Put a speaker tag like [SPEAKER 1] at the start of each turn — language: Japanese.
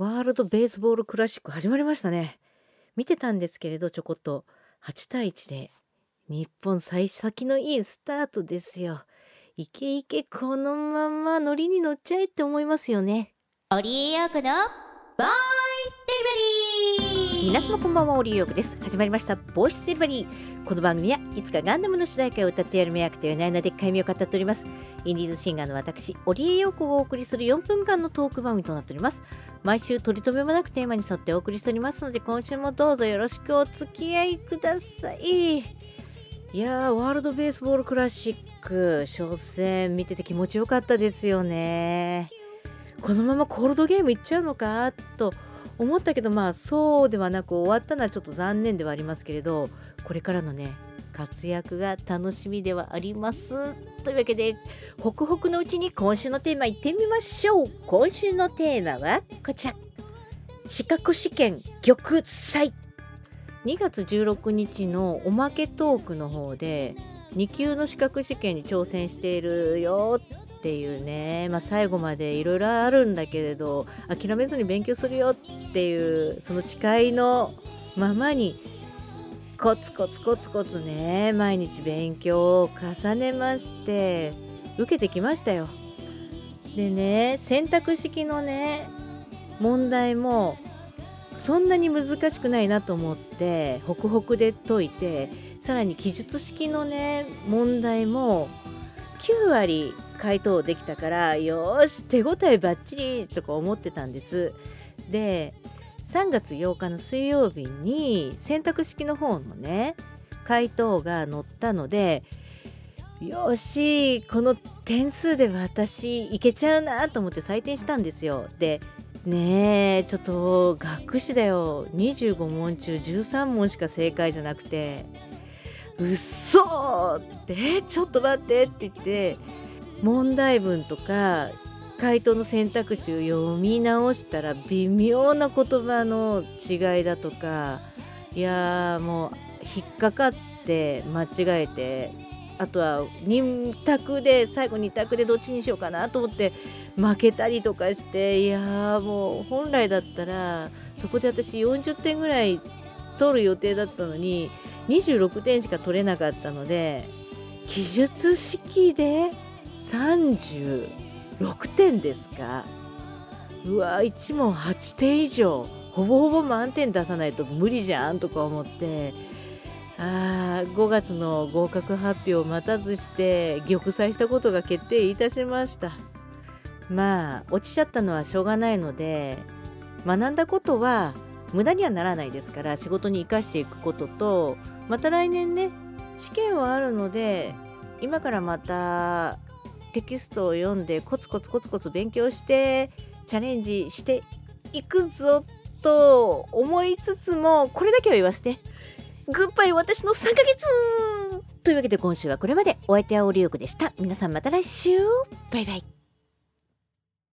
[SPEAKER 1] ワールドベースボールクラシック始まりましたね。見てたんですけれどちょこっと8対1で日本幸先のいいスタートですよ。いけいけこのままノリに乗っちゃえって思いますよね。
[SPEAKER 2] オリエヨークのボーイスデリバリー
[SPEAKER 1] 皆様こんばんはオリエヨークです。始まりましたボイスデリバリー。この番組はいつかガンダムの主題歌を歌ってやる迷惑という悩なでっかい身を語っております。インディーズシンガーの私オリエヨークをお送りする4分間のトーク番組となっております。毎週取り留めもなくテーマに沿ってお送りしておりますので今週もどうぞよろしくお付き合いください。いやーワールドベースボールクラシック。初戦見てて気持ちよかったですよね。このままコールドゲームいっちゃうのか？と思ったけどまあそうではなく終わったのはちょっと残念ではありますけれどこれからのね活躍が楽しみではあります。というわけでホクホクのうちに今週のテーマいってみましょう。今週のテーマはこちら。資格試験玉砕2月16日のおまけトークの方で2級の資格試験に挑戦しているよ。っていうね、まあ、最後までいろいろあるんだけれど諦めずに勉強するよっていうその誓いのままにコツコツコツコツね毎日勉強を重ねまして受けてきましたよ。でね選択式のね問題もそんなに難しくないなと思ってホクホクで解いてさらに記述式のね問題も9割回答できたからよし手応えばっちりとか思ってたんです。で3月8日の水曜日に選択式の方のね回答が載ったのでよしこの点数で私いけちゃうなと思って採点したんですよ。でねえちょっと学士だよ25問中13問しか正解じゃなくて「うっそ!」って「ちょっと待って」って言って問題文とか回答の選択肢を読み直したら微妙な言葉の違いだとかいやもう引っかかって間違えてあとは2択で最後2択でどっちにしようかなと思って負けたりとかしていやもう本来だったらそこで私40点ぐらい取る予定だったのに26点しか取れなかったので記述式で36点ですか。うわ1問8点以上ほぼほぼ満点出さないと無理じゃんとか思ってあ5月の合格発表を待たずして玉砕したことが決定いたしました。まあ落ちちゃったのはしょうがないので学んだことは無駄にはならないですから仕事に生かしていくこととまた来年ね試験はあるので今からまたテキストを読んでコツコツコツコツ勉強してチャレンジしていくぞと思いつつもこれだけは言わせて。グッバイ私の3ヶ月というわけで今週はこれまで。お相手はオリオクでした。皆さんまた来週。バイバイ。